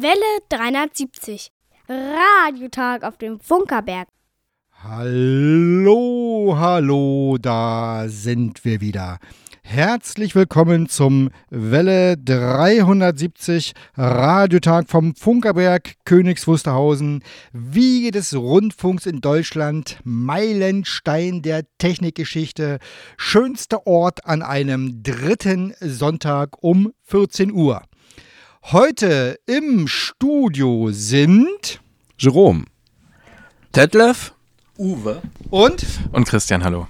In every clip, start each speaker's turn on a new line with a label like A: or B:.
A: Welle 370. Radiotag auf dem Funkerberg.
B: Hallo, hallo, da sind wir wieder. Herzlich willkommen zum Welle 370 Radiotag vom Funkerberg Königs Wusterhausen, Wiege des Rundfunks in Deutschland, Meilenstein der Technikgeschichte, schönster Ort an einem dritten Sonntag um 14 Uhr. Heute im Studio sind
C: Jerome, Detlef, Uwe
B: und
C: und Christian, hallo.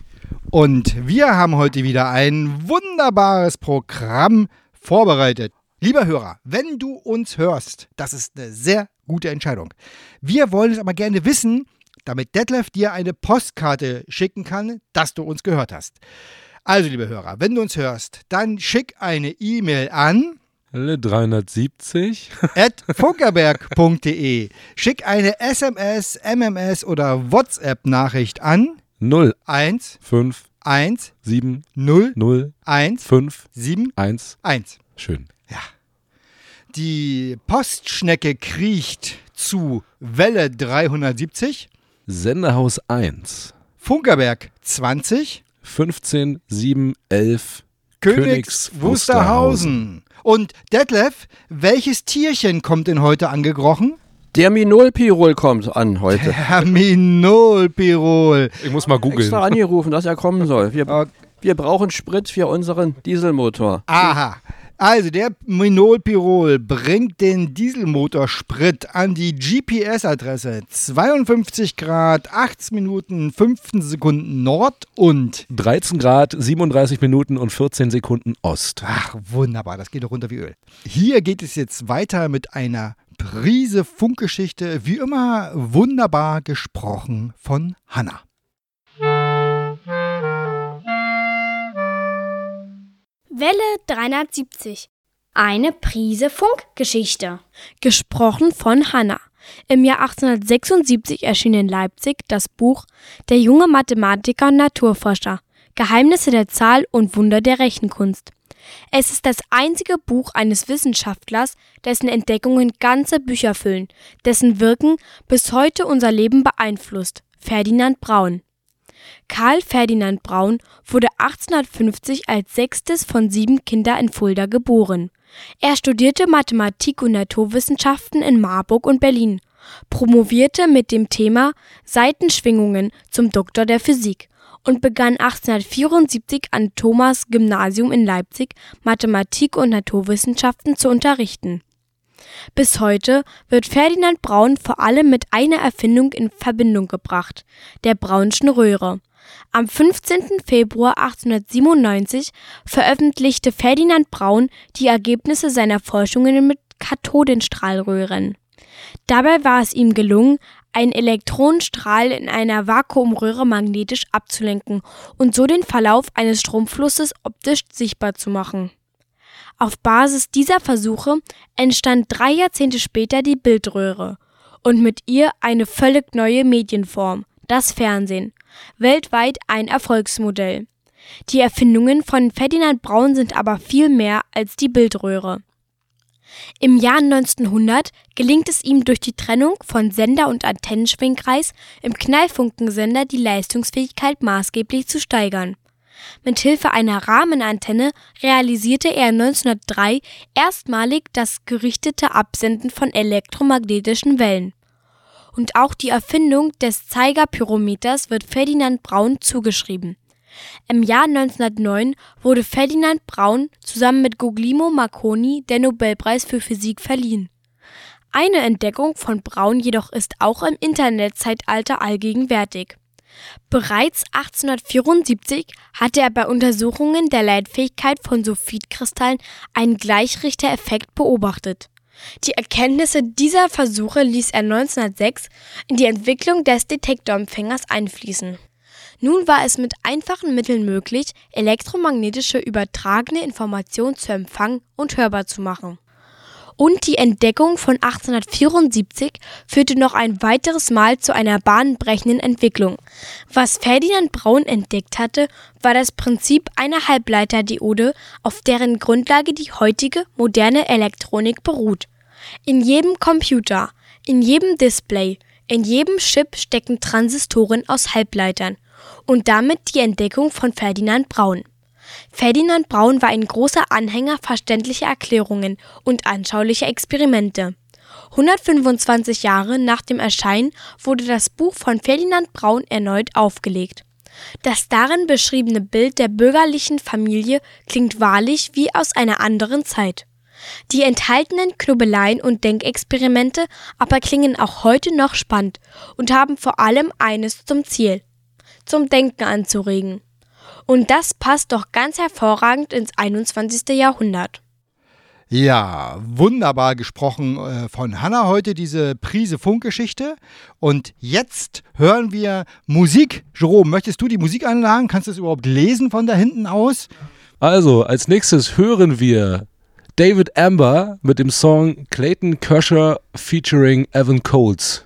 B: Und wir haben heute wieder ein wunderbares Programm vorbereitet. Lieber Hörer, wenn du uns hörst, das ist eine sehr gute Entscheidung. Wir wollen es aber gerne wissen, damit Detlef dir eine Postkarte schicken kann, dass du uns gehört hast. Also, liebe Hörer, wenn du uns hörst, dann schick eine E-Mail an
C: 370.
B: at funkerberg.de. Schick eine SMS, MMS oder WhatsApp-Nachricht an
C: 0,
B: 1
C: 5,
B: 1
C: 7,
B: 0
C: 0,
B: 1
C: 5,
B: 7
C: 1.
B: 1.
C: Schön.
B: Die Postschnecke kriecht zu Welle 370,
C: Sendehaus 1.
B: Funkerberg 20,
C: 15, 7, 11.
B: Königs Wusterhausen. Und Detlef, welches Tierchen kommt denn heute angekrochen?
D: Der Minolpirol kommt an heute.
B: Herminolpirol.
C: Ich muss mal googeln.
D: Extra angerufen, dass er kommen soll. Wir,
B: Okay.
D: wir brauchen Sprit für unseren Dieselmotor.
B: Aha. Also der Minolpirol bringt den Dieselmotorsprit an die GPS-Adresse 52 Grad, 18 Minuten, 15 Sekunden Nord und
C: 13 Grad, 37 Minuten und 14 Sekunden Ost.
B: Ach, wunderbar, das geht doch runter wie Öl. Hier geht es jetzt weiter mit einer Prise Funkgeschichte, wie immer wunderbar gesprochen von Hanna.
A: Welle 370. Eine Prise Funkgeschichte. Gesprochen von Hanna. Im Jahr 1876 erschien in Leipzig das Buch Der junge Mathematiker und Naturforscher. Geheimnisse der Zahl und Wunder der Rechenkunst. Es ist das einzige Buch eines Wissenschaftlers, dessen Entdeckungen ganze Bücher füllen, dessen Wirken bis heute unser Leben beeinflusst. Ferdinand Braun. Karl Ferdinand Braun wurde 1850 als sechstes von sieben Kindern in Fulda geboren. Er studierte Mathematik und Naturwissenschaften in Marburg und Berlin, promovierte mit dem Thema Seitenschwingungen zum Doktor der Physik und begann 1874 an Thomas Gymnasium in Leipzig Mathematik und Naturwissenschaften zu unterrichten. Bis heute wird Ferdinand Braun vor allem mit einer Erfindung in Verbindung gebracht, der Braunschen Röhre. Am 15. Februar 1897 veröffentlichte Ferdinand Braun die Ergebnisse seiner Forschungen mit Kathodenstrahlröhren. Dabei war es ihm gelungen, einen Elektronenstrahl in einer Vakuumröhre magnetisch abzulenken und so den Verlauf eines Stromflusses optisch sichtbar zu machen. Auf Basis dieser Versuche entstand drei Jahrzehnte später die Bildröhre und mit ihr eine völlig neue Medienform, das Fernsehen, weltweit ein Erfolgsmodell. Die Erfindungen von Ferdinand Braun sind aber viel mehr als die Bildröhre. Im Jahr 1900 gelingt es ihm durch die Trennung von Sender- und Antennenschwingkreis im Knallfunkensender die Leistungsfähigkeit maßgeblich zu steigern. Mit Hilfe einer Rahmenantenne realisierte er 1903 erstmalig das gerichtete Absenden von elektromagnetischen Wellen. Und auch die Erfindung des Zeigerpyrometers wird Ferdinand Braun zugeschrieben. Im Jahr 1909 wurde Ferdinand Braun zusammen mit Guglielmo Marconi der Nobelpreis für Physik verliehen. Eine Entdeckung von Braun jedoch ist auch im Internetzeitalter allgegenwärtig. Bereits 1874 hatte er bei Untersuchungen der Leitfähigkeit von Sulfidkristallen einen Gleichrichtereffekt beobachtet. Die Erkenntnisse dieser Versuche ließ er 1906 in die Entwicklung des Detektorempfängers einfließen. Nun war es mit einfachen Mitteln möglich, elektromagnetische übertragene Informationen zu empfangen und hörbar zu machen. Und die Entdeckung von 1874 führte noch ein weiteres Mal zu einer bahnbrechenden Entwicklung. Was Ferdinand Braun entdeckt hatte, war das Prinzip einer Halbleiterdiode, auf deren Grundlage die heutige moderne Elektronik beruht. In jedem Computer, in jedem Display, in jedem Chip stecken Transistoren aus Halbleitern und damit die Entdeckung von Ferdinand Braun. Ferdinand Braun war ein großer Anhänger verständlicher Erklärungen und anschaulicher Experimente. 125 Jahre nach dem Erscheinen wurde das Buch von Ferdinand Braun erneut aufgelegt. Das darin beschriebene Bild der bürgerlichen Familie klingt wahrlich wie aus einer anderen Zeit. Die enthaltenen Knubbeleien und Denkexperimente aber klingen auch heute noch spannend und haben vor allem eines zum Ziel, zum Denken anzuregen. Und das passt doch ganz hervorragend ins 21. Jahrhundert.
B: Ja, wunderbar gesprochen äh, von Hanna heute, diese Prise Funkgeschichte. Und jetzt hören wir Musik. Jerome, möchtest du die Musik anlagen? Kannst du es überhaupt lesen von da hinten aus?
C: Also, als nächstes hören wir David Amber mit dem Song Clayton Kershaw featuring Evan Coles.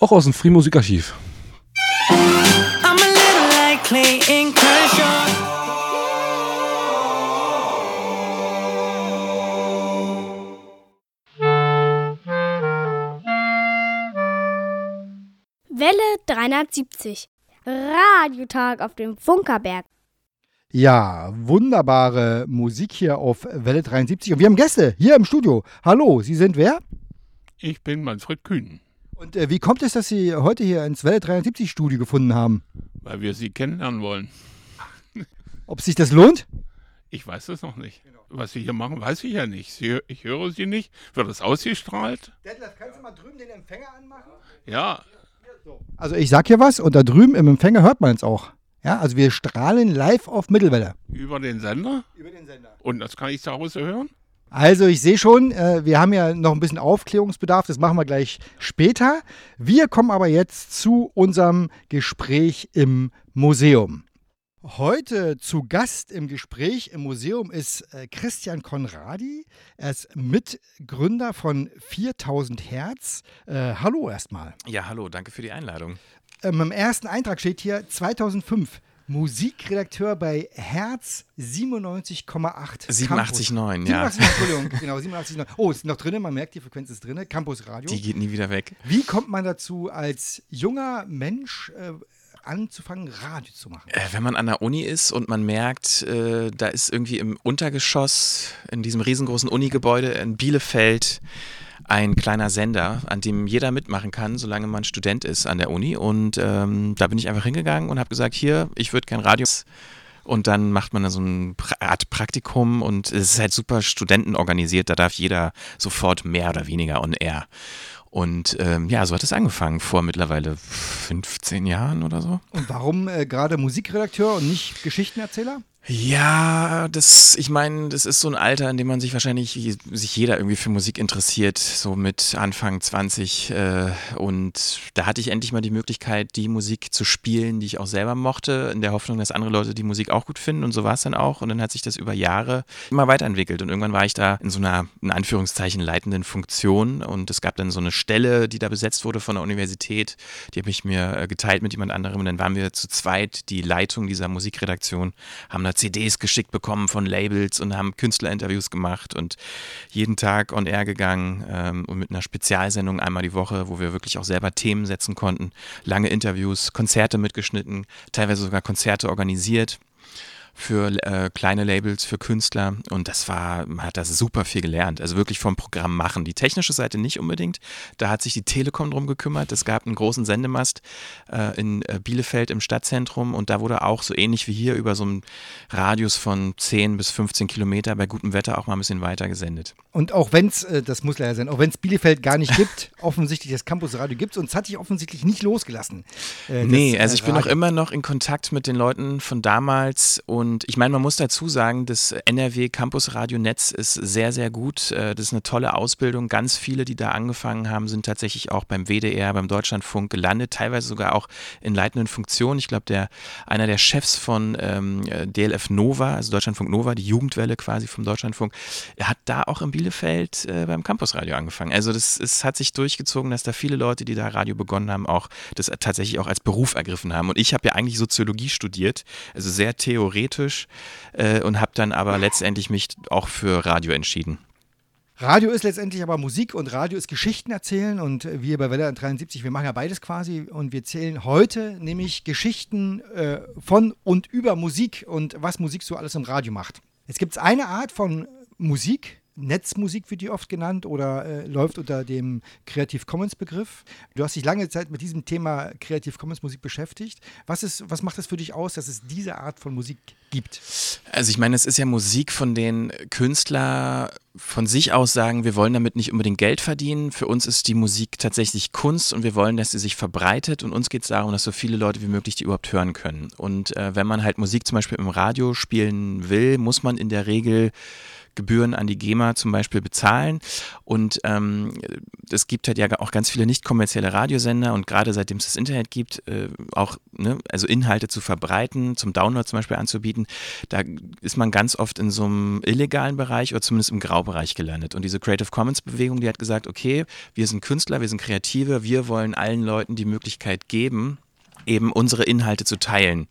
C: Auch aus dem Free Musikarchiv. I'm a little like Clayton
A: 370. Radiotag auf dem Funkerberg.
B: Ja, wunderbare Musik hier auf Welle 73. Und wir haben Gäste hier im Studio. Hallo, Sie sind wer?
E: Ich bin Manfred Kühn.
B: Und äh, wie kommt es, dass Sie heute hier ins Welle 73 Studio gefunden haben?
E: Weil wir Sie kennenlernen wollen.
B: Ob sich das lohnt?
E: Ich weiß es noch nicht. Genau. Was Sie hier machen, weiß ich ja nicht. Sie, ich höre Sie nicht. Wird das ausgestrahlt?
B: Detlef, kannst du mal drüben den Empfänger anmachen?
E: Ja.
B: Also ich sag hier was und da drüben im Empfänger hört man es auch. Ja, also wir strahlen live auf Mittelwelle.
E: Über den Sender?
B: Über den Sender.
E: Und das kann ich zu Hause hören?
B: Also ich sehe schon, äh, wir haben ja noch ein bisschen Aufklärungsbedarf, das machen wir gleich später. Wir kommen aber jetzt zu unserem Gespräch im Museum. Heute zu Gast im Gespräch im Museum ist äh, Christian Konradi. Er ist Mitgründer von 4000 Hertz. Äh, hallo erstmal.
F: Ja, hallo, danke für die Einladung.
B: Ähm, Im ersten Eintrag steht hier 2005. Musikredakteur bei Herz 97,8.
F: 87,9, ja.
B: 87, Entschuldigung, genau, 87,9. Oh, ist noch drin, man merkt, die Frequenz ist drin. Campus Radio.
F: Die geht nie wieder weg.
B: Wie kommt man dazu, als junger Mensch äh, anzufangen, Radio zu machen?
F: Äh, wenn man an der Uni ist und man merkt, äh, da ist irgendwie im Untergeschoss in diesem riesengroßen Unigebäude in Bielefeld ein kleiner Sender, an dem jeder mitmachen kann, solange man Student ist an der Uni. Und ähm, da bin ich einfach hingegangen und habe gesagt, hier, ich würde kein Radio. Und dann macht man da so eine Art Praktikum und es ist halt super studentenorganisiert, da darf jeder sofort mehr oder weniger on air. Und ähm, ja, so hat es angefangen, vor mittlerweile 15 Jahren oder so.
B: Und warum äh, gerade Musikredakteur und nicht Geschichtenerzähler?
F: Ja, das, ich meine, das ist so ein Alter, in dem man sich wahrscheinlich, sich jeder irgendwie für Musik interessiert, so mit Anfang 20. Äh, und da hatte ich endlich mal die Möglichkeit, die Musik zu spielen, die ich auch selber mochte, in der Hoffnung, dass andere Leute die Musik auch gut finden. Und so war es dann auch. Und dann hat sich das über Jahre immer weiterentwickelt. Und irgendwann war ich da in so einer, in Anführungszeichen, leitenden Funktion. Und es gab dann so eine Stelle, die da besetzt wurde von der Universität. Die habe ich mir äh, geteilt mit jemand anderem. Und dann waren wir zu zweit die Leitung dieser Musikredaktion, haben da CDs geschickt bekommen von Labels und haben Künstlerinterviews gemacht und jeden Tag on air gegangen ähm, und mit einer Spezialsendung einmal die Woche, wo wir wirklich auch selber Themen setzen konnten. Lange Interviews, Konzerte mitgeschnitten, teilweise sogar Konzerte organisiert für äh, kleine Labels, für Künstler und das war, man hat das super viel gelernt, also wirklich vom Programm machen. Die technische Seite nicht unbedingt, da hat sich die Telekom drum gekümmert. Es gab einen großen Sendemast äh, in äh, Bielefeld im Stadtzentrum und da wurde auch so ähnlich wie hier über so einen Radius von 10 bis 15 Kilometer bei gutem Wetter auch mal ein bisschen weiter gesendet.
B: Und auch wenn es, äh, das muss leider sein, auch wenn es Bielefeld gar nicht gibt, offensichtlich das Campusradio gibt es und es hat dich offensichtlich nicht losgelassen.
F: Äh, nee, das, also ich bin auch immer noch in Kontakt mit den Leuten von damals und und ich meine, man muss dazu sagen, das NRW Campus Radio Netz ist sehr, sehr gut. Äh, das ist eine tolle Ausbildung. Ganz viele, die da angefangen haben, sind tatsächlich auch beim WDR, beim Deutschlandfunk gelandet, teilweise sogar auch in leitenden Funktionen. Ich glaube, der, einer der Chefs von ähm, DLF Nova, also Deutschlandfunk Nova, die Jugendwelle quasi vom Deutschlandfunk, hat da auch in Bielefeld äh, beim Campusradio angefangen. Also das ist, hat sich durchgezogen, dass da viele Leute, die da Radio begonnen haben, auch das tatsächlich auch als Beruf ergriffen haben. Und ich habe ja eigentlich Soziologie studiert, also sehr theoretisch äh, und habe dann aber letztendlich mich auch für Radio entschieden.
B: Radio ist letztendlich aber Musik und Radio ist Geschichten erzählen und wir bei Welle 73, wir machen ja beides quasi und wir zählen heute nämlich Geschichten äh, von und über Musik und was Musik so alles im Radio macht. Es gibt eine Art von Musik, Netzmusik wird die oft genannt oder äh, läuft unter dem Creative Commons Begriff. Du hast dich lange Zeit mit diesem Thema Creative Commons Musik beschäftigt. Was, ist, was macht es für dich aus, dass es diese Art von Musik gibt?
F: Also ich meine, es ist ja Musik, von denen Künstler von sich aus sagen, wir wollen damit nicht unbedingt Geld verdienen. Für uns ist die Musik tatsächlich Kunst und wir wollen, dass sie sich verbreitet und uns geht es darum, dass so viele Leute wie möglich die überhaupt hören können. Und äh, wenn man halt Musik zum Beispiel im Radio spielen will, muss man in der Regel Gebühren an die GEMA zum Beispiel bezahlen. Und ähm, es gibt halt ja auch ganz viele nicht kommerzielle Radiosender und gerade seitdem es das Internet gibt, äh, auch ne, also Inhalte zu verbreiten, zum Download zum Beispiel anzubieten, da ist man ganz oft in so einem illegalen Bereich oder zumindest im Graubereich gelandet. Und diese Creative Commons Bewegung, die hat gesagt, okay, wir sind Künstler, wir sind Kreative, wir wollen allen Leuten die Möglichkeit geben, eben unsere Inhalte zu teilen.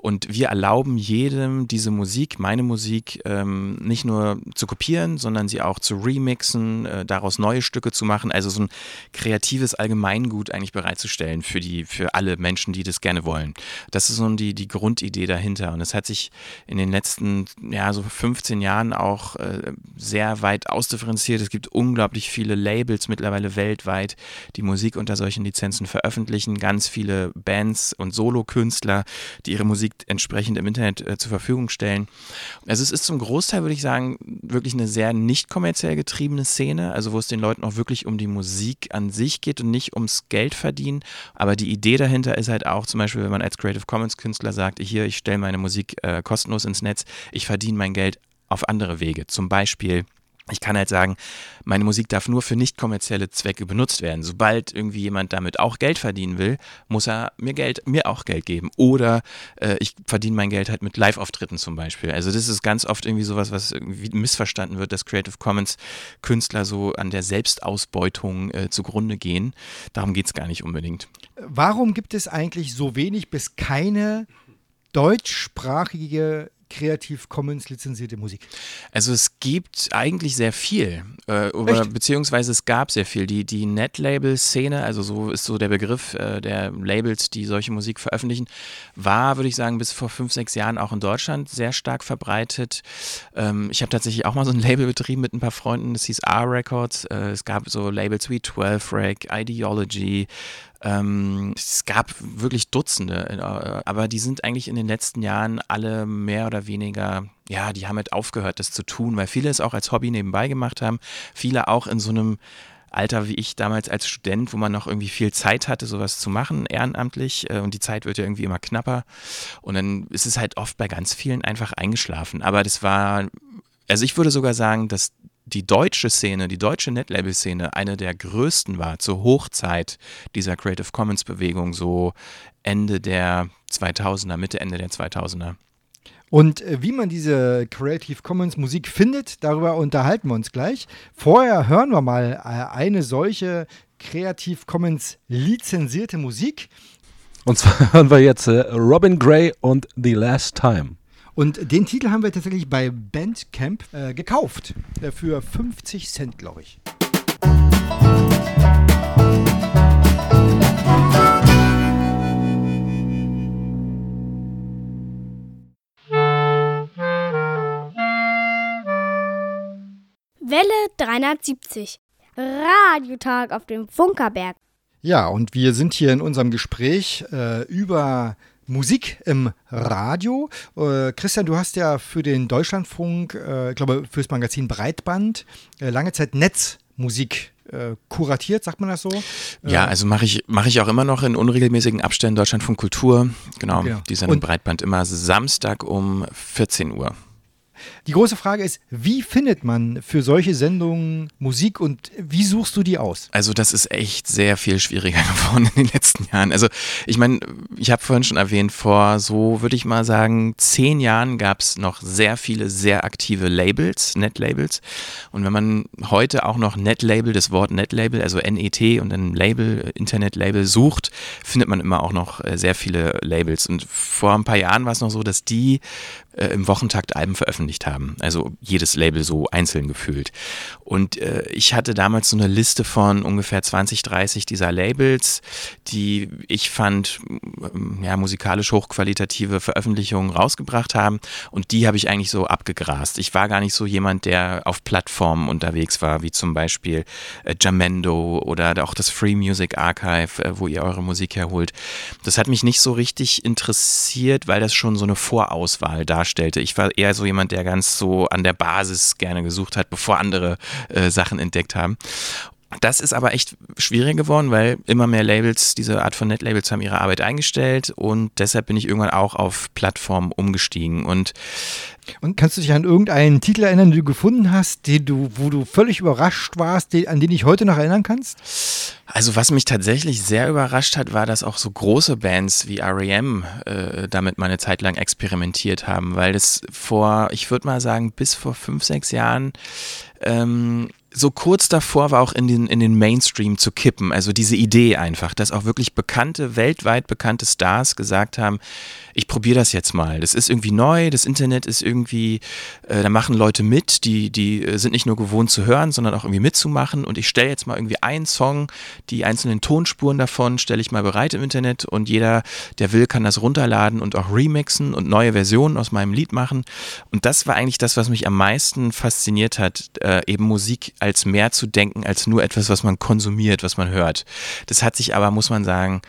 F: Und wir erlauben jedem diese Musik, meine Musik, ähm, nicht nur zu kopieren, sondern sie auch zu remixen, äh, daraus neue Stücke zu machen, also so ein kreatives Allgemeingut eigentlich bereitzustellen für die, für alle Menschen, die das gerne wollen. Das ist so die, die Grundidee dahinter. Und es hat sich in den letzten, ja, so 15 Jahren auch äh, sehr weit ausdifferenziert. Es gibt unglaublich viele Labels mittlerweile weltweit, die Musik unter solchen Lizenzen veröffentlichen. Ganz viele Bands und Solokünstler, die ihre Musik entsprechend im Internet äh, zur Verfügung stellen. Also es ist zum Großteil, würde ich sagen, wirklich eine sehr nicht kommerziell getriebene Szene, also wo es den Leuten auch wirklich um die Musik an sich geht und nicht ums Geld verdienen. Aber die Idee dahinter ist halt auch zum Beispiel, wenn man als Creative Commons Künstler sagt, hier, ich stelle meine Musik äh, kostenlos ins Netz, ich verdiene mein Geld auf andere Wege. Zum Beispiel ich kann halt sagen, meine Musik darf nur für nicht kommerzielle Zwecke benutzt werden. Sobald irgendwie jemand damit auch Geld verdienen will, muss er mir Geld, mir auch Geld geben. Oder äh, ich verdiene mein Geld halt mit Live-Auftritten zum Beispiel. Also das ist ganz oft irgendwie sowas, was irgendwie missverstanden wird, dass Creative Commons Künstler so an der Selbstausbeutung äh, zugrunde gehen. Darum geht es gar nicht unbedingt.
B: Warum gibt es eigentlich so wenig bis keine deutschsprachige Creative Commons lizenzierte Musik?
F: Also es gibt eigentlich sehr viel, äh, oder, beziehungsweise es gab sehr viel. Die, die Net-Label-Szene, also so ist so der Begriff äh, der Labels, die solche Musik veröffentlichen, war, würde ich sagen, bis vor fünf, sechs Jahren auch in Deutschland sehr stark verbreitet. Ähm, ich habe tatsächlich auch mal so ein Label betrieben mit ein paar Freunden, das hieß R-Records. Äh, es gab so Labels wie 12 Rack, Ideology, ähm, es gab wirklich Dutzende, äh, aber die sind eigentlich in den letzten Jahren alle mehr oder weniger, ja, die haben halt aufgehört, das zu tun, weil viele es auch als Hobby nebenbei gemacht haben. Viele auch in so einem Alter wie ich damals als Student, wo man noch irgendwie viel Zeit hatte, sowas zu machen, ehrenamtlich. Äh, und die Zeit wird ja irgendwie immer knapper. Und dann ist es halt oft bei ganz vielen einfach eingeschlafen. Aber das war, also ich würde sogar sagen, dass die deutsche Szene, die deutsche Netlabel-Szene eine der größten war zur Hochzeit dieser Creative Commons-Bewegung, so Ende der 2000er, Mitte, Ende der 2000er.
B: Und äh, wie man diese Creative Commons Musik findet, darüber unterhalten wir uns gleich. Vorher hören wir mal äh, eine solche Creative Commons lizenzierte Musik.
C: Und zwar hören wir jetzt äh, Robin Gray und The Last Time.
B: Und den Titel haben wir tatsächlich bei Bandcamp äh, gekauft. Äh, für 50 Cent, glaube ich.
A: Welle 370. Radiotag auf dem Funkerberg.
B: Ja, und wir sind hier in unserem Gespräch äh, über Musik im Radio. Äh, Christian, du hast ja für den Deutschlandfunk, äh, ich glaube fürs Magazin Breitband, äh, lange Zeit Netzmusik äh, kuratiert, sagt man das so?
F: Ja, also mache ich, mach ich auch immer noch in unregelmäßigen Abständen Deutschlandfunk Kultur. Genau, genau. die Sendung Breitband immer Samstag um 14 Uhr.
B: Die große Frage ist, wie findet man für solche Sendungen Musik und wie suchst du die aus?
F: Also das ist echt sehr viel schwieriger geworden in den letzten Jahren. Also ich meine, ich habe vorhin schon erwähnt, vor so würde ich mal sagen, zehn Jahren gab es noch sehr viele sehr aktive Labels, Netlabels. Und wenn man heute auch noch Netlabel, das Wort Netlabel, also NET und ein Label, Internetlabel sucht, findet man immer auch noch äh, sehr viele Labels. Und vor ein paar Jahren war es noch so, dass die äh, im Wochentakt Alben veröffentlicht haben. Also jedes Label so einzeln gefühlt. Und äh, ich hatte damals so eine Liste von ungefähr 20, 30 dieser Labels, die ich fand, ähm, ja, musikalisch hochqualitative Veröffentlichungen rausgebracht haben. Und die habe ich eigentlich so abgegrast. Ich war gar nicht so jemand, der auf Plattformen unterwegs war, wie zum Beispiel äh, Jamendo oder auch das Free Music Archive, äh, wo ihr eure Musik herholt. Das hat mich nicht so richtig interessiert, weil das schon so eine Vorauswahl darstellte. Ich war eher so jemand, der ganz so an der Basis gerne gesucht hat, bevor andere äh, Sachen entdeckt haben. Das ist aber echt schwieriger geworden, weil immer mehr Labels, diese Art von Netlabels haben ihre Arbeit eingestellt und deshalb bin ich irgendwann auch auf Plattformen umgestiegen und
B: und kannst du dich an irgendeinen Titel erinnern, den du gefunden hast, den du, wo du völlig überrascht warst, den, an den dich heute noch erinnern kannst?
F: Also was mich tatsächlich sehr überrascht hat, war, dass auch so große Bands wie R.E.M. Äh, damit mal eine Zeit lang experimentiert haben, weil das vor, ich würde mal sagen, bis vor fünf, sechs Jahren ähm, so kurz davor war auch in den, in den Mainstream zu kippen. Also diese Idee einfach, dass auch wirklich bekannte, weltweit bekannte Stars gesagt haben, ich probiere das jetzt mal. Das ist irgendwie neu, das Internet ist irgendwie, äh, da machen Leute mit, die, die äh, sind nicht nur gewohnt zu hören, sondern auch irgendwie mitzumachen. Und ich stelle jetzt mal irgendwie einen Song, die einzelnen Tonspuren davon stelle ich mal bereit im Internet und jeder, der will, kann das runterladen und auch remixen und neue Versionen aus meinem Lied machen. Und das war eigentlich das, was mich am meisten fasziniert hat, äh, eben Musik als mehr zu denken, als nur etwas, was man konsumiert, was man hört. Das hat sich aber, muss man sagen,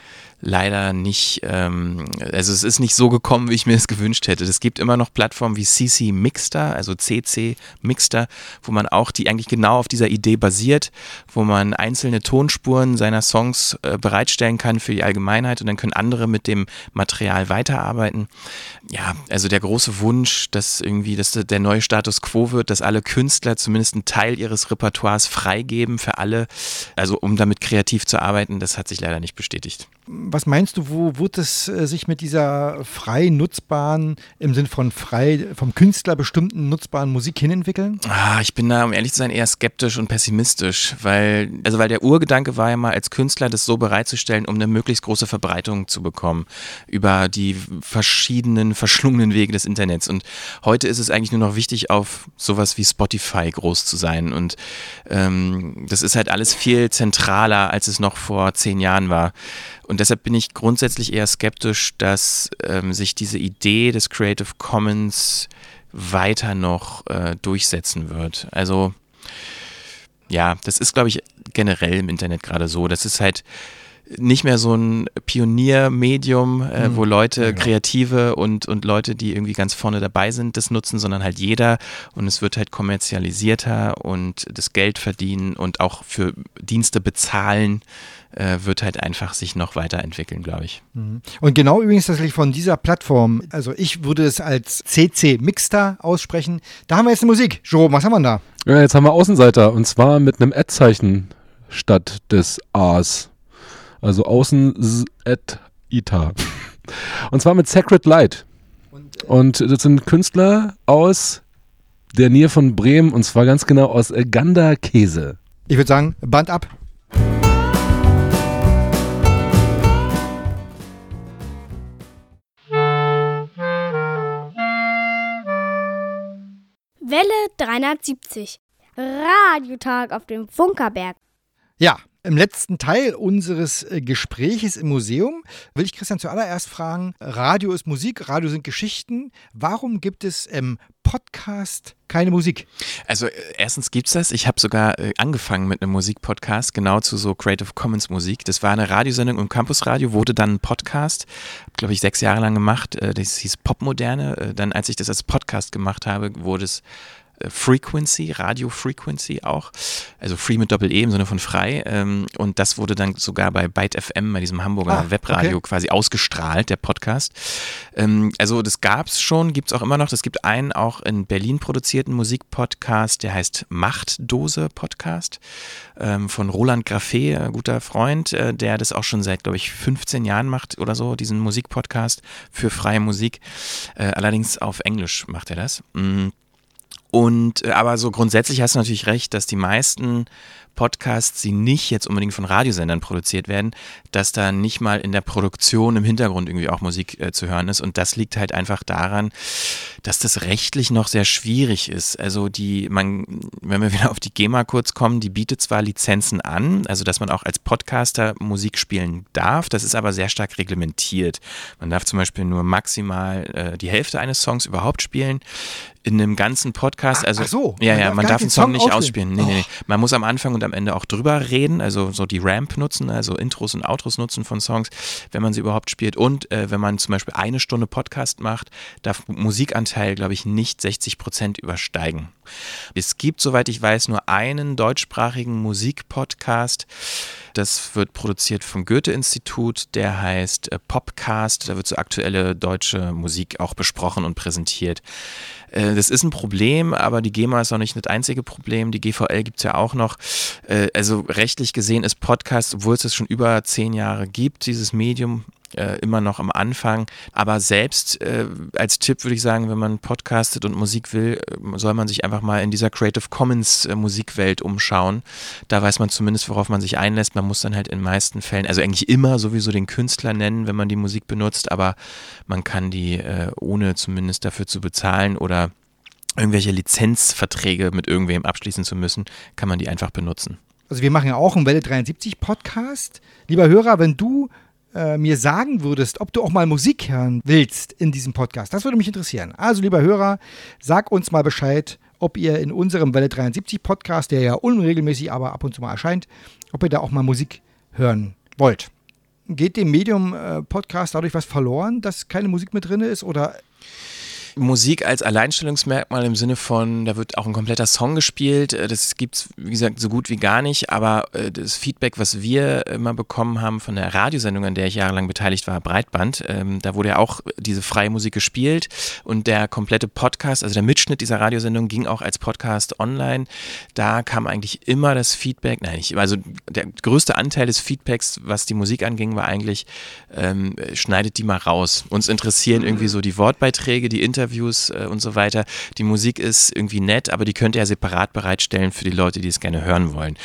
F: leider nicht, ähm, also es ist nicht so gekommen, wie ich mir es gewünscht hätte. Es gibt immer noch Plattformen wie CC Mixter, also CC Mixter, wo man auch, die eigentlich genau auf dieser Idee basiert, wo man einzelne Tonspuren seiner Songs äh, bereitstellen kann für die Allgemeinheit und dann können andere mit dem Material weiterarbeiten. Ja, also der große Wunsch, dass irgendwie dass der neue Status quo wird, dass alle Künstler zumindest einen Teil ihres Repertoires freigeben für alle, also um damit kreativ zu arbeiten, das hat sich leider nicht bestätigt
B: was meinst du, wo wird es äh, sich mit dieser frei nutzbaren, im Sinn von frei vom Künstler bestimmten nutzbaren Musik hinentwickeln?
F: Ah, ich bin da, um ehrlich zu sein, eher skeptisch und pessimistisch, weil, also weil der Urgedanke war ja mal, als Künstler das so bereitzustellen, um eine möglichst große Verbreitung zu bekommen über die verschiedenen verschlungenen Wege des Internets. Und heute ist es eigentlich nur noch wichtig, auf sowas wie Spotify groß zu sein. Und ähm, das ist halt alles viel zentraler, als es noch vor zehn Jahren war. Und deshalb bin ich grundsätzlich eher skeptisch, dass ähm, sich diese Idee des Creative Commons weiter noch äh, durchsetzen wird. Also ja, das ist, glaube ich, generell im Internet gerade so. Das ist halt nicht mehr so ein Pioniermedium, äh, mhm. wo Leute, ja, Kreative und, und Leute, die irgendwie ganz vorne dabei sind, das nutzen, sondern halt jeder. Und es wird halt kommerzialisierter und das Geld verdienen und auch für Dienste bezahlen äh, wird halt einfach sich noch weiterentwickeln, glaube ich.
B: Mhm. Und genau übrigens tatsächlich von dieser Plattform, also ich würde es als CC Mixter aussprechen. Da haben wir jetzt eine Musik. Jerome, was haben wir da?
C: Ja, jetzt haben wir Außenseiter und zwar mit einem Ad-Zeichen statt des A's. Also außen at ita. Und zwar mit Sacred Light. Und, äh, das sind Künstler aus der Nähe von Bremen und zwar ganz genau aus Ganda Käse.
B: Ich würde sagen, Band ab.
A: Welle 370. Radiotag auf dem Funkerberg.
B: Ja, im letzten Teil unseres äh, Gespräches im Museum will ich Christian zuallererst fragen, Radio ist Musik, Radio sind Geschichten. Warum gibt es im Podcast keine Musik?
F: Also äh, erstens gibt es das. Ich habe sogar äh, angefangen mit einem Musikpodcast, genau zu so Creative Commons Musik. Das war eine Radiosendung im Campusradio, wurde dann ein Podcast, glaube ich, sechs Jahre lang gemacht. Das hieß Popmoderne. Dann, als ich das als Podcast gemacht habe, wurde es Frequency, Radio Frequency auch, also Free mit Doppel-E im Sinne von frei. Ähm, und das wurde dann sogar bei Byte FM, bei diesem Hamburger ah, Webradio okay. quasi ausgestrahlt, der Podcast. Ähm, also das gab es schon, gibt es auch immer noch. Es gibt einen auch in Berlin produzierten Musikpodcast, der heißt Machtdose Podcast ähm, von Roland Graffé, ein guter Freund, äh, der das auch schon seit, glaube ich, 15 Jahren macht oder so, diesen Musikpodcast für freie Musik. Äh, allerdings auf Englisch macht er das. Mm. Und äh, aber so grundsätzlich hast du natürlich recht, dass die meisten Podcasts, die nicht jetzt unbedingt von Radiosendern produziert werden, dass da nicht mal in der Produktion im Hintergrund irgendwie auch Musik äh, zu hören ist. Und das liegt halt einfach daran, dass das rechtlich noch sehr schwierig ist. Also die, man, wenn wir wieder auf die GEMA kurz kommen, die bietet zwar Lizenzen an, also dass man auch als Podcaster Musik spielen darf, das ist aber sehr stark reglementiert. Man darf zum Beispiel nur maximal äh, die Hälfte eines Songs überhaupt spielen in einem ganzen Podcast,
B: Ach,
F: also
B: ach so,
F: ja, ja, man darf einen Song
B: Song
F: nicht
B: ausspielen.
F: Nee, nee, nee. Man muss am Anfang und am Ende auch drüber reden, also so die Ramp nutzen, also Intros und Outros nutzen von Songs, wenn man sie überhaupt spielt. Und äh, wenn man zum Beispiel eine Stunde Podcast macht, darf Musikanteil, glaube ich, nicht 60 Prozent übersteigen. Es gibt, soweit ich weiß, nur einen deutschsprachigen Musikpodcast. Das wird produziert vom Goethe-Institut, der heißt äh, Popcast. Da wird so aktuelle deutsche Musik auch besprochen und präsentiert. Äh, Das ist ein Problem, aber die GEMA ist auch nicht das einzige Problem. Die GVL gibt es ja auch noch. Äh, Also rechtlich gesehen ist Podcast, obwohl es es schon über zehn Jahre gibt, dieses Medium, äh, immer noch am Anfang. Aber selbst äh, als Tipp würde ich sagen, wenn man podcastet und Musik will, äh, soll man sich einfach mal in dieser Creative Commons äh, Musikwelt umschauen. Da weiß man zumindest, worauf man sich einlässt. Man muss dann halt in meisten Fällen, also eigentlich immer sowieso den Künstler nennen, wenn man die Musik benutzt, aber man kann die äh, ohne zumindest dafür zu bezahlen oder irgendwelche Lizenzverträge mit irgendwem abschließen zu müssen, kann man die einfach benutzen.
B: Also wir machen ja auch einen Welle 73 Podcast. Lieber Hörer, wenn du äh, mir sagen würdest, ob du auch mal Musik hören willst in diesem Podcast, das würde mich interessieren. Also lieber Hörer, sag uns mal Bescheid, ob ihr in unserem Welle 73 Podcast, der ja unregelmäßig, aber ab und zu mal erscheint, ob ihr da auch mal Musik hören wollt. Geht dem Medium äh, dadurch was verloren, dass keine Musik mit drin ist oder
F: Musik als Alleinstellungsmerkmal im Sinne von, da wird auch ein kompletter Song gespielt. äh, Das gibt es, wie gesagt, so gut wie gar nicht. Aber äh, das Feedback, was wir immer bekommen haben von der Radiosendung, an der ich jahrelang beteiligt war, Breitband, ähm, da wurde ja auch diese freie Musik gespielt. Und der komplette Podcast, also der Mitschnitt dieser Radiosendung, ging auch als Podcast online. Da kam eigentlich immer das Feedback, nein, nicht, also der größte Anteil des Feedbacks, was die Musik anging, war eigentlich, ähm, schneidet die mal raus. Uns interessieren irgendwie so die Wortbeiträge, die Interviews äh, und so weiter. Die Musik ist irgendwie nett, aber die könnt ihr ja separat bereitstellen für die Leute, die es gerne hören wollen.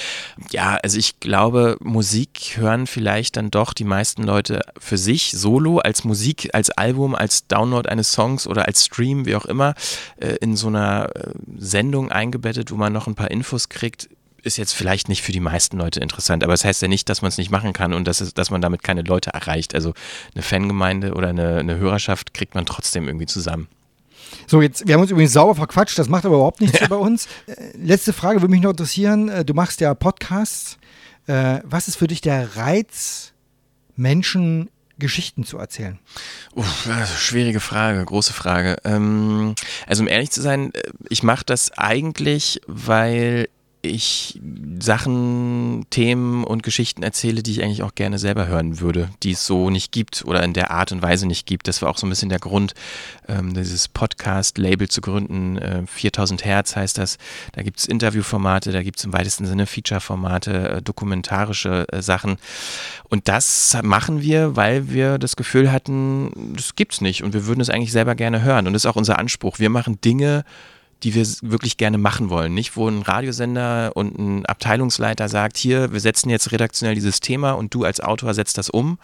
F: Ja, also ich glaube, Musik hören vielleicht dann doch die meisten Leute für sich solo, als Musik, als Album, als Download eines Songs oder als Stream, wie auch immer, äh, in so einer äh, Sendung eingebettet, wo man noch ein paar Infos kriegt ist jetzt vielleicht nicht für die meisten Leute interessant, aber es das heißt ja nicht, dass man es nicht machen kann und dass, es, dass man damit keine Leute erreicht. Also eine Fangemeinde oder eine, eine Hörerschaft kriegt man trotzdem irgendwie zusammen.
B: So, jetzt, wir haben uns übrigens sauber verquatscht, das macht aber überhaupt nichts hier bei uns. Äh, letzte Frage würde mich noch interessieren. Äh, Du machst ja Podcasts. Äh, was ist für dich der Reiz, Menschen Geschichten zu erzählen?
F: Uff, schwierige Frage, große Frage. Ähm, also um ehrlich zu sein, ich mache das eigentlich, weil ich Sachen, Themen und Geschichten erzähle, die ich eigentlich auch gerne selber hören würde, die es so nicht gibt oder in der Art und Weise nicht gibt. Das war auch so ein bisschen der Grund, ähm, dieses Podcast-Label zu gründen. Äh, 4000 Hertz heißt das. Da gibt es Interviewformate, da gibt es im weitesten Sinne Feature-Formate, äh, dokumentarische äh, Sachen. Und das machen wir, weil wir das Gefühl hatten, das gibt's nicht und wir würden es eigentlich selber gerne hören. Und das ist auch unser Anspruch. Wir machen Dinge, die wir wirklich gerne machen wollen. Nicht, wo ein Radiosender und ein Abteilungsleiter sagt, hier, wir setzen jetzt redaktionell dieses Thema und du als Autor setzt das um,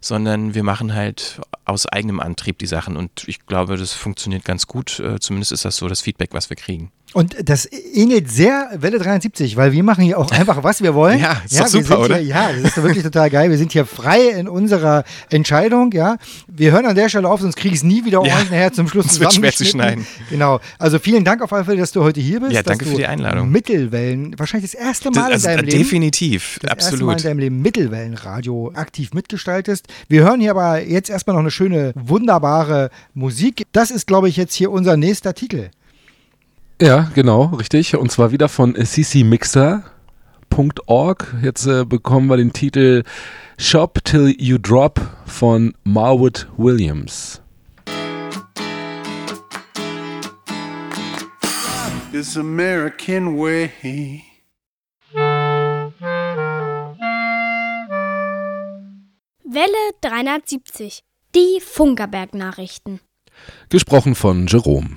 F: sondern wir machen halt aus eigenem Antrieb die Sachen. Und ich glaube, das funktioniert ganz gut. Äh, Zumindest ist das so das Feedback, was wir kriegen.
B: Und das ähnelt sehr Welle 73, weil wir machen hier auch einfach, was wir wollen.
F: Ja, ist
B: wir
F: super, oder?
B: Hier, ja, das ist wirklich total geil. Wir sind hier frei in unserer Entscheidung, ja. Wir hören an der Stelle auf, sonst kriege ich es nie wieder
F: Ja,
B: nachher zum Schluss
F: es wird schwer zu
B: zusammengeschnitten. Genau. Also vielen Dank auf alle Fälle, dass du heute hier bist.
F: Ja, danke für die Einladung.
B: Mittelwellen, wahrscheinlich das erste Mal
F: Das,
B: in
F: also,
B: deinem Leben.
F: definitiv,
B: das erste Mal in
F: absolut.
B: deinem Leben Mittelwellenradio aktiv mitgestaltest. Wir hören hier aber jetzt erstmal noch eine schöne, wunderbare Musik. Das ist, glaube ich, jetzt hier unser nächster Titel.
C: Ja, genau, richtig. Und zwar wieder von ccmixer.org. Jetzt äh, bekommen wir den Titel Shop Till You Drop von Marwood Williams.
G: This American way.
A: Welle 370. Die Funkerberg-Nachrichten.
C: Gesprochen von Jerome.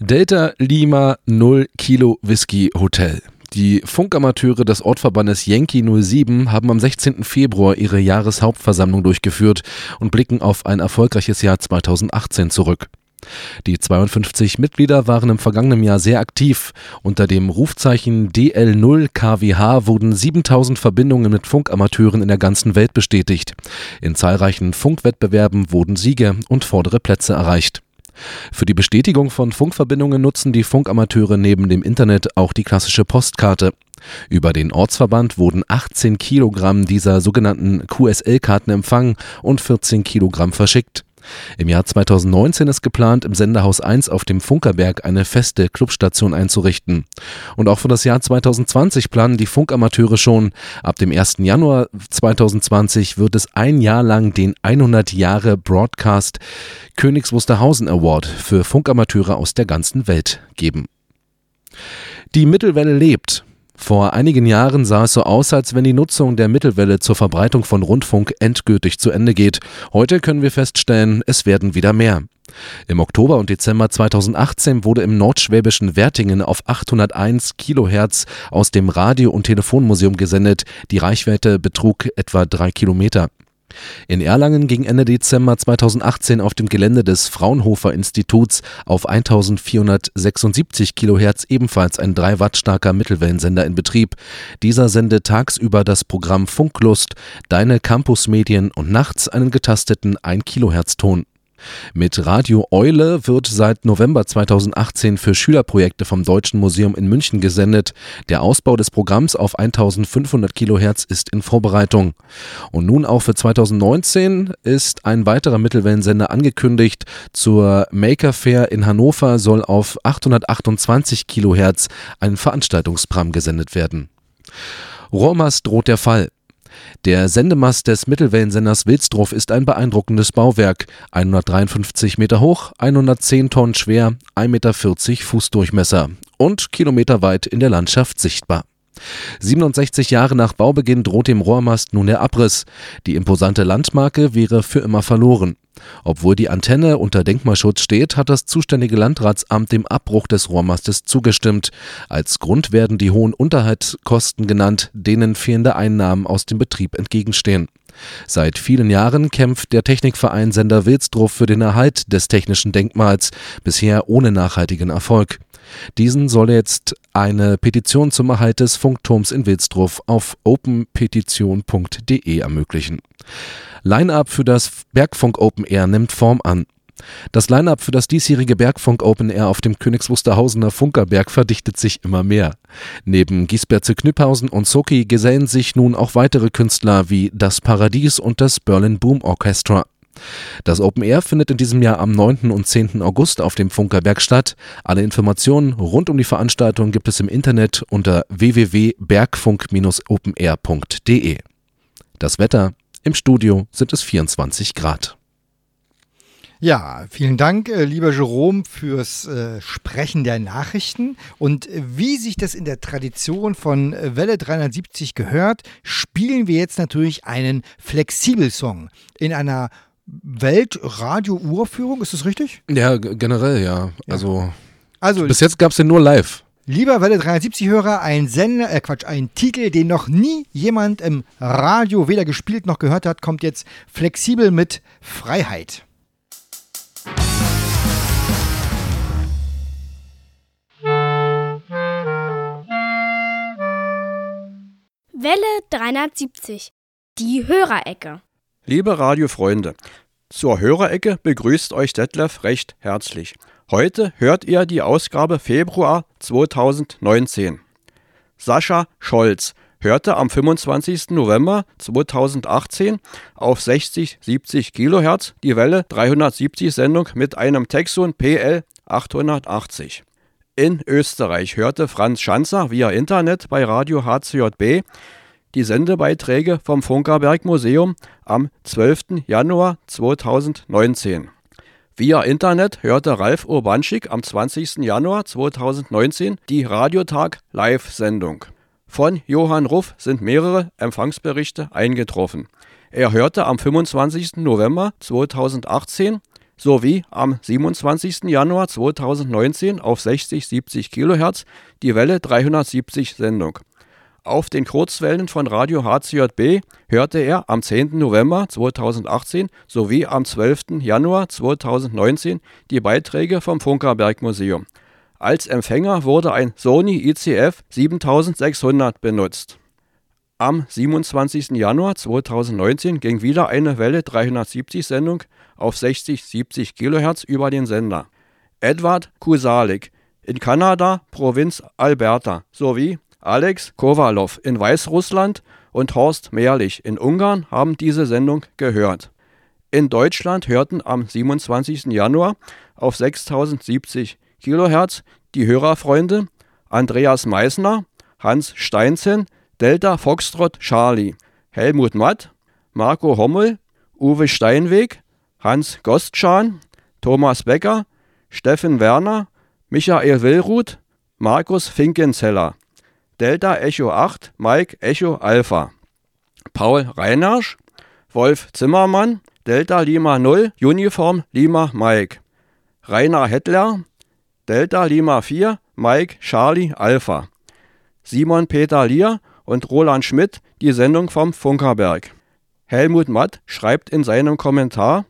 C: Delta Lima 0 Kilo Whisky Hotel. Die Funkamateure des Ortverbandes Yankee 07 haben am 16. Februar ihre Jahreshauptversammlung durchgeführt und blicken auf ein erfolgreiches Jahr 2018 zurück. Die 52 Mitglieder waren im vergangenen Jahr sehr aktiv. Unter dem Rufzeichen DL0 KWH wurden 7000 Verbindungen mit Funkamateuren in der ganzen Welt bestätigt. In zahlreichen Funkwettbewerben wurden Siege und vordere Plätze erreicht. Für die Bestätigung von Funkverbindungen nutzen die Funkamateure neben dem Internet auch die klassische Postkarte. Über den Ortsverband wurden 18 Kilogramm dieser sogenannten QSL-Karten empfangen und 14 Kilogramm verschickt. Im Jahr 2019 ist geplant, im Sendehaus 1 auf dem Funkerberg eine feste Clubstation einzurichten. Und auch für das Jahr 2020 planen die Funkamateure schon. Ab dem 1. Januar 2020 wird es ein Jahr lang den 100 Jahre Broadcast Königs Wusterhausen Award für Funkamateure aus der ganzen Welt geben. Die Mittelwelle lebt. Vor einigen Jahren sah es so aus, als wenn die Nutzung der Mittelwelle zur Verbreitung von Rundfunk endgültig zu Ende geht. Heute können wir feststellen, es werden wieder mehr. Im Oktober und Dezember 2018 wurde im nordschwäbischen Wertingen auf 801 Kilohertz aus dem Radio- und Telefonmuseum gesendet. Die Reichweite betrug etwa drei Kilometer. In Erlangen ging Ende Dezember 2018 auf dem Gelände des Fraunhofer Instituts auf 1476 Kilohertz ebenfalls ein 3 Watt starker Mittelwellensender in Betrieb. Dieser sendet tagsüber das Programm Funklust, Deine Campusmedien und nachts einen getasteten 1 Kilohertz Ton. Mit Radio Eule wird seit November 2018 für Schülerprojekte vom Deutschen Museum in München gesendet. Der Ausbau des Programms auf 1500 Kilohertz ist in Vorbereitung. Und nun auch für 2019 ist ein weiterer Mittelwellensender angekündigt. Zur Maker Fair in Hannover soll auf 828 Kilohertz ein Veranstaltungsprogramm gesendet werden. Rohrmast droht der Fall. Der Sendemast des Mittelwellensenders Wilsdruff ist ein beeindruckendes Bauwerk. 153 Meter hoch, 110 Tonnen schwer, 1,40 Meter Fußdurchmesser und kilometerweit in der Landschaft sichtbar. 67 Jahre nach Baubeginn droht dem Rohrmast nun der Abriss. Die imposante Landmarke wäre für immer verloren. Obwohl die Antenne unter Denkmalschutz steht, hat das zuständige Landratsamt dem Abbruch des Rohrmastes zugestimmt. Als Grund werden die hohen Unterhaltskosten genannt, denen fehlende Einnahmen aus dem Betrieb entgegenstehen. Seit vielen Jahren kämpft der Technikverein Sender Wilsdruff für den Erhalt des technischen Denkmals, bisher ohne nachhaltigen Erfolg. Diesen soll jetzt eine Petition zum Erhalt des Funkturms in Wilsdruff auf openpetition.de ermöglichen. Line-up für das Bergfunk Open Air nimmt Form an. Das Line-up für das diesjährige Bergfunk Open Air auf dem Königs Wusterhausener Funkerberg verdichtet sich immer mehr. Neben Giesberze Knüpphausen und Soki gesellen sich nun auch weitere Künstler wie Das Paradies und das Berlin Boom Orchestra. Das Open Air findet in diesem Jahr am 9. und 10. August auf dem Funkerberg statt. Alle Informationen rund um die Veranstaltung gibt es im Internet unter www.bergfunk-openair.de. Das Wetter im Studio sind es 24 Grad.
B: Ja, vielen Dank, äh, lieber Jerome, fürs äh, Sprechen der Nachrichten. Und wie sich das in der Tradition von äh, Welle 370 gehört, spielen wir jetzt natürlich einen Flexibelsong in einer Weltradio-Uraufführung. Ist das richtig?
C: Ja, generell ja. Also,
B: Also,
C: bis jetzt gab es den nur live.
B: Lieber Welle 370-Hörer, ein Sender, äh Quatsch, ein Titel, den noch nie jemand im Radio weder gespielt noch gehört hat, kommt jetzt flexibel mit Freiheit.
A: Welle 370. Die Hörerecke.
D: Liebe Radiofreunde, zur Hörerecke begrüßt euch Detlef recht herzlich. Heute hört ihr die Ausgabe Februar 2019. Sascha Scholz hörte am 25. November 2018 auf 60-70 Kilohertz die Welle 370 Sendung mit einem Texon PL 880. In Österreich hörte Franz Schanzer via Internet bei Radio HCJB die Sendebeiträge vom Funkerberg Museum am 12. Januar 2019. Via Internet hörte Ralf Urbanschik am 20. Januar 2019 die Radiotag Live-Sendung. Von Johann Ruff sind mehrere Empfangsberichte eingetroffen. Er hörte am 25. November 2018 sowie am 27. Januar 2019 auf 60-70 kHz die Welle 370 Sendung. Auf den Kurzwellen von Radio HCJB hörte er am 10. November 2018 sowie am 12. Januar 2019 die Beiträge vom Funkerberg Museum. Als Empfänger wurde ein Sony ICF 7600 benutzt. Am 27. Januar 2019 ging wieder eine Welle 370 Sendung auf 60-70 kHz über den Sender. Edward Kusalik in Kanada, Provinz Alberta, sowie Alex Kowalow in Weißrussland und Horst Mehrlich in Ungarn haben diese Sendung gehört. In Deutschland hörten am 27. Januar auf 6070 kHz die Hörerfreunde Andreas Meissner, Hans Steinzen, Delta Foxtrot Charlie, Helmut Matt, Marco Hommel, Uwe Steinweg, Hans Gostschan, Thomas Becker, Steffen Werner, Michael Willruth, Markus Finkenzeller, Delta Echo 8, Mike Echo Alpha, Paul Reinarsch, Wolf Zimmermann, Delta Lima 0, Uniform Lima Mike, Rainer Hettler, Delta Lima 4, Mike Charlie Alpha, Simon Peter Lier und Roland Schmidt die Sendung vom Funkerberg. Helmut Matt schreibt in seinem Kommentar,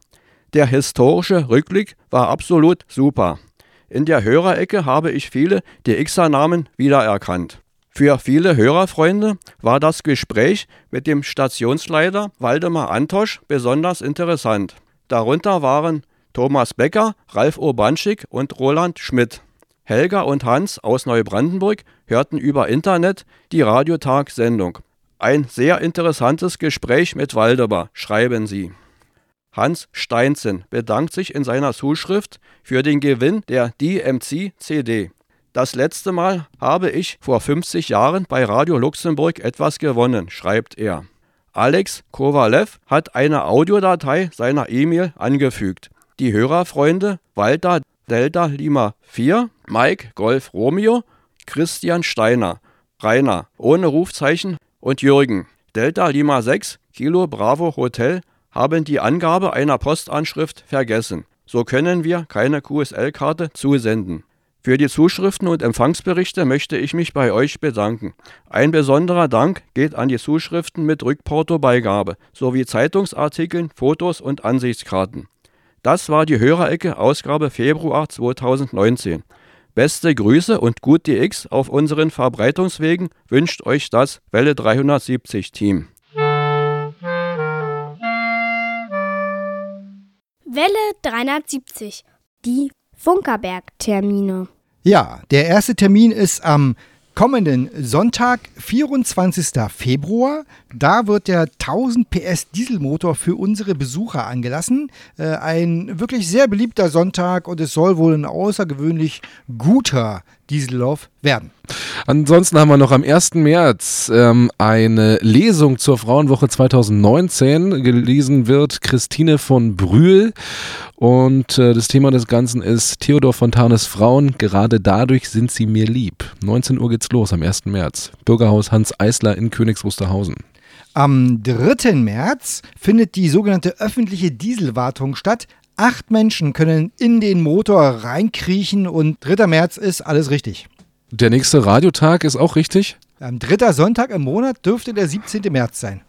D: der historische Rückblick war absolut super. In der Hörerecke habe ich viele DXer-Namen wiedererkannt. Für viele Hörerfreunde war das Gespräch mit dem Stationsleiter Waldemar Antosch besonders interessant. Darunter waren Thomas Becker, Ralf Urbanschik und Roland Schmidt. Helga und Hans aus Neubrandenburg hörten über Internet die Radiotag-Sendung. Ein sehr interessantes Gespräch mit Waldemar, schreiben sie. Hans Steinzen bedankt sich in seiner Zuschrift für den Gewinn der DMC-CD. Das letzte Mal habe ich vor 50 Jahren bei Radio Luxemburg etwas gewonnen, schreibt er. Alex Kovalev hat eine Audiodatei seiner E-Mail angefügt. Die Hörerfreunde Walter Delta Lima 4, Mike Golf Romeo, Christian Steiner, Rainer ohne Rufzeichen und Jürgen Delta Lima 6, Kilo Bravo Hotel haben die Angabe einer Postanschrift vergessen. So können wir keine QSL-Karte zusenden. Für die Zuschriften und Empfangsberichte möchte ich mich bei euch bedanken. Ein besonderer Dank geht an die Zuschriften mit Rückportobeigabe sowie Zeitungsartikeln, Fotos und Ansichtskarten. Das war die Hörerecke Ausgabe Februar 2019. Beste Grüße und gut DX auf unseren Verbreitungswegen wünscht euch das Welle 370 Team.
A: Welle 370. Die Funkerberg-Termine.
B: Ja, der erste Termin ist am kommenden Sonntag, 24. Februar. Da wird der 1000 PS Dieselmotor für unsere Besucher angelassen. Äh, ein wirklich sehr beliebter Sonntag und es soll wohl ein außergewöhnlich guter Diesellauf werden.
C: Ansonsten haben wir noch am 1. März ähm, eine Lesung zur Frauenwoche 2019. Gelesen wird Christine von Brühl. Und äh, das Thema des Ganzen ist Theodor Fontanes Frauen. Gerade dadurch sind sie mir lieb. 19 Uhr geht's los am 1. März. Bürgerhaus Hans Eisler in Königs Wusterhausen.
B: Am 3. März findet die sogenannte öffentliche Dieselwartung statt. Acht Menschen können in den Motor reinkriechen und 3. März ist alles richtig.
C: Der nächste Radiotag ist auch richtig?
B: Am dritter Sonntag im Monat dürfte der 17. März sein.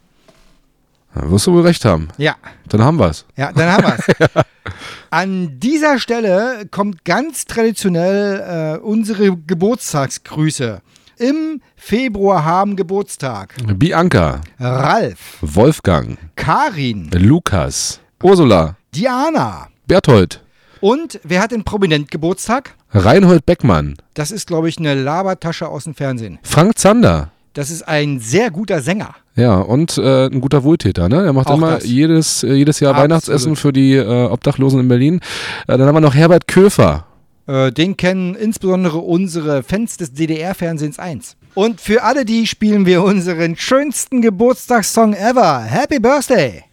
C: Da wirst du wohl recht haben.
B: Ja.
C: Dann haben wir's.
B: Ja, dann haben wir's. An dieser Stelle kommt ganz traditionell äh, unsere Geburtstagsgrüße. Im Februar haben Geburtstag
C: Bianca,
B: Ralf,
C: Wolfgang,
B: Karin,
C: Lukas, Ursula,
B: Diana.
C: Berthold,
B: Und wer hat denn prominent Geburtstag?
C: Reinhold Beckmann,
B: Das ist, glaube ich, eine Labertasche aus dem Fernsehen.
C: Frank Zander.
B: Das ist ein sehr guter Sänger.
C: Ja, und äh, ein guter Wohltäter, ne? Er macht
B: Auch
C: immer
B: das.
C: jedes, äh, jedes Jahr
B: Absolut.
C: Weihnachtsessen für die äh, Obdachlosen in Berlin. Äh, dann haben wir noch Herbert Köfer.
B: Äh, den kennen insbesondere unsere Fans des DDR-Fernsehens 1. Und für alle die spielen wir unseren schönsten Geburtstagssong ever. Happy Birthday!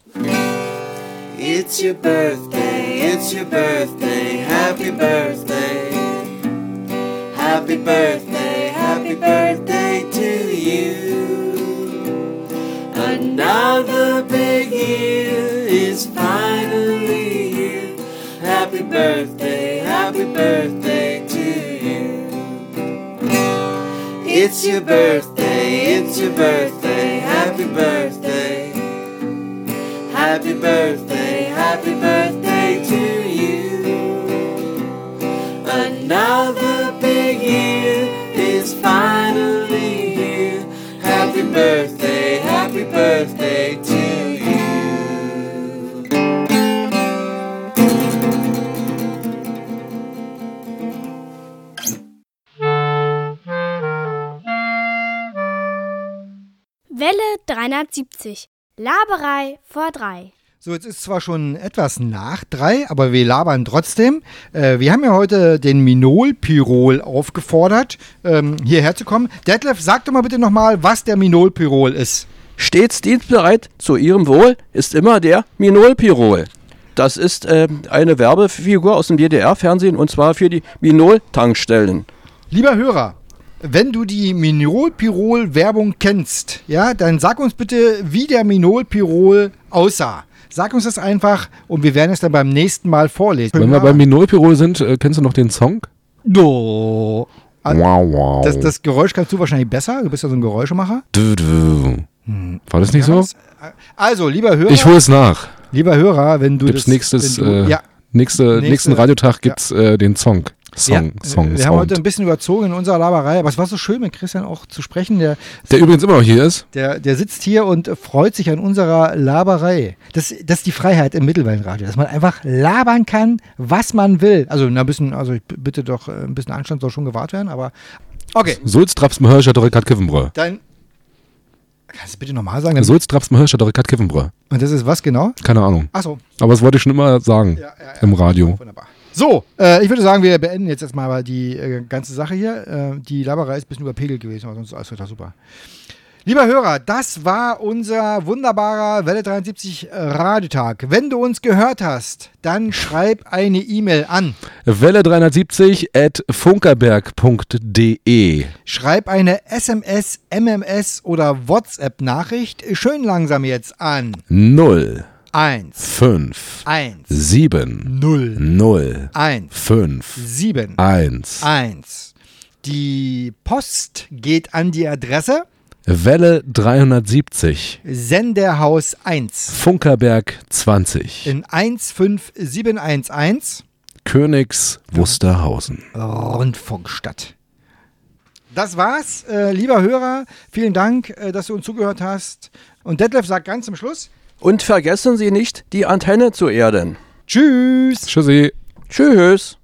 H: It's your birthday, it's your birthday, happy birthday. Happy birthday, happy birthday to you. Another big year is finally here. Happy birthday, happy birthday to you. It's your birthday, it's your birthday, happy birthday. Happy birthday, happy birthday to you. Another big year is finally here. Happy birthday, happy birthday to you.
A: Welle 370. Laberei vor drei.
B: So, jetzt ist zwar schon etwas nach drei, aber wir labern trotzdem. Äh, wir haben ja heute den Minol-Pirol aufgefordert, ähm, hierher zu kommen. Detlef, sag doch mal bitte nochmal, was der Minol-Pirol ist.
D: Stets dienstbereit zu Ihrem Wohl ist immer der Minol-Pirol. Das ist ähm, eine Werbefigur aus dem DDR-Fernsehen und zwar für die Minol-Tankstellen.
B: Lieber Hörer, wenn du die Minol-Pirol-Werbung kennst, ja, dann sag uns bitte, wie der Minol-Pirol aussah. Sag uns das einfach und wir werden es dann beim nächsten Mal vorlesen.
C: Wenn wir beim Minolpirol sind, äh, kennst du noch den Song?
B: No.
C: Wow, wow.
B: Das, das Geräusch kannst du wahrscheinlich besser. Du bist ja so ein Geräuschemacher.
C: Du, du. War das nicht so?
B: Also, lieber Hörer,
C: Ich hole es nach.
B: lieber Hörer, wenn du
C: Gibt's
B: das,
C: nächstes,
B: du,
C: äh,
B: ja,
C: Nächste,
B: Nächste-
C: nächsten Radiotag gibt's äh, den Song. Song,
B: ja,
C: Song,
B: wir haben heute
C: Sound.
B: ein bisschen überzogen in unserer Laberei, aber es war so schön mit Christian auch zu sprechen. Der,
C: Der übrigens immer noch hier ist.
B: der, der sitzt hier und freut sich an unserer Laberei. Das, das ist die Freiheit im Mittelwellenradio, dass man einfach labern kann, was man will. Also na, ein bisschen, also ich bitte doch, äh, ein bisschen Anstand soll schon gewahrt werden, aber okay,
C: Sulz traps me Hirscher Dorikat Kivenbrö.
B: dann kannst du bitte nochmal sagen.
C: Sulz traps me Hirscher Dorikat Kivenbrö.
B: und das ist was genau?
C: Keine Ahnung.
B: Achso,
C: Aber das wollte ich schon immer sagen
B: ja, ja.
C: im Radio.
B: Wunderbar. So, äh, ich würde sagen, wir beenden jetzt erstmal die äh, ganze Sache hier. Äh, die Laberei ist ein bisschen überpegelt gewesen, aber sonst ist alles total super. Lieber Hörer, das war unser wunderbarer Welle 73 Radiotag. Wenn du uns gehört hast, dann schreib eine E-Mail an.
C: Welle 370 at funkerberg.de.
B: Schreib eine SMS, MMS oder WhatsApp-Nachricht. Schön langsam jetzt an.
C: 0
B: 1,
C: 5
B: 1,
C: 7
B: 0,
C: 0
B: 1,
C: 5
B: 7,
C: 1.
B: 1. Die Post geht an die Adresse
C: Welle 370
B: Senderhaus 1
C: Funkerberg 20
B: in 15711
C: Königs Wusterhausen.
B: Rundfunkstadt. Das war's, äh, lieber Hörer. Vielen Dank, äh, dass du uns zugehört hast. Und Detlef sagt ganz zum Schluss:
D: Und vergessen Sie nicht, die Antenne zu erden.
B: Tschüss.
C: Tschüssi.
D: Tschüss.